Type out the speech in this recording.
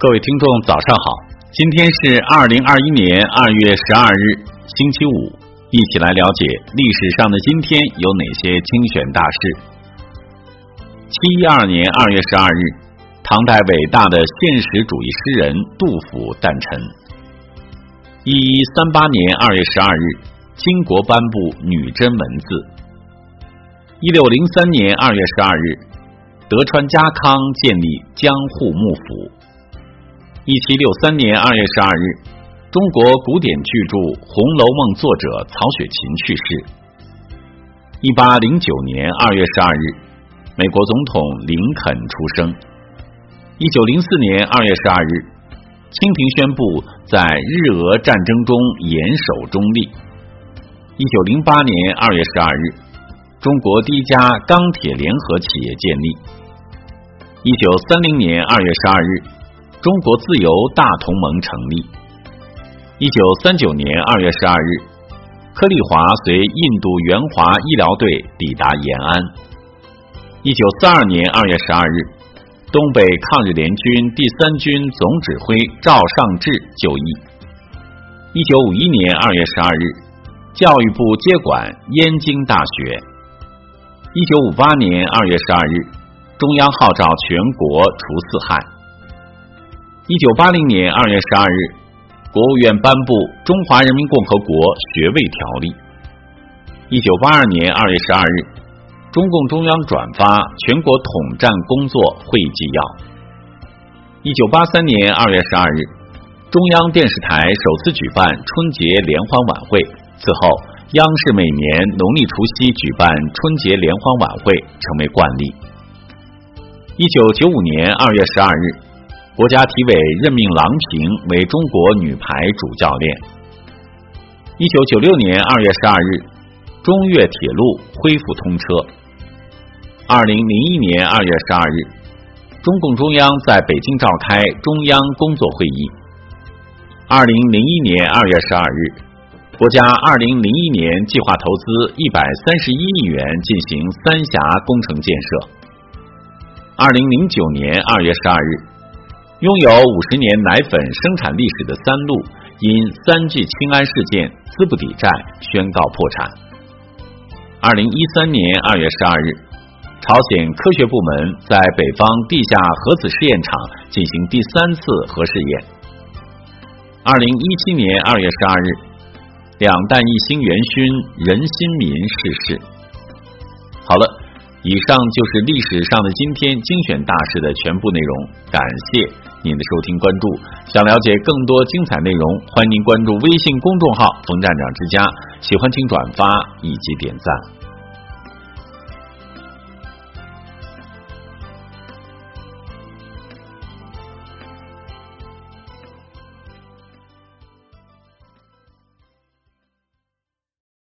各位听众，早上好！今天是二零二一年二月十二日，星期五，一起来了解历史上的今天有哪些精选大事。七一二年二月十二日，唐代伟大的现实主义诗人杜甫诞辰。一一三八年二月十二日，金国颁布女真文字。一六零三年二月十二日，德川家康建立江户幕府。一七六三年二月十二日，中国古典巨著《红楼梦》作者曹雪芹去世。一八零九年二月十二日，美国总统林肯出生。一九零四年二月十二日，清廷宣布在日俄战争中严守中立。一九零八年二月十二日，中国第一家钢铁联合企业建立。一九三零年二月十二日。中国自由大同盟成立。一九三九年二月十二日，柯立华随印度援华医疗队抵达延安。一九四二年二月十二日，东北抗日联军第三军总指挥赵尚志就义。一九五一年二月十二日，教育部接管燕京大学。一九五八年二月十二日，中央号召全国除四害。一九八零年二月十二日，国务院颁布《中华人民共和国学位条例》。一九八二年二月十二日，中共中央转发《全国统战工作会议纪要》。一九八三年二月十二日，中央电视台首次举办春节联欢晚会。此后，央视每年农历除夕举办春节联欢晚会成为惯例。一九九五年二月十二日。国家体委任命郎平为中国女排主教练。一九九六年二月十二日，中越铁路恢复通车。二零零一年二月十二日，中共中央在北京召开中央工作会议。二零零一年二月十二日，国家二零零一年计划投资一百三十一亿元进行三峡工程建设。二零零九年二月十二日。拥有五十年奶粉生产历史的三鹿，因三聚氰胺事件资不抵债，宣告破产。二零一三年二月十二日，朝鲜科学部门在北方地下核子试验场进行第三次核试验。二零一七年二月十二日，两弹一星元勋任新民逝世。好了，以上就是历史上的今天精选大事的全部内容，感谢。您的收听关注，想了解更多精彩内容，欢迎您关注微信公众号“冯站长之家”，喜欢请转发以及点赞。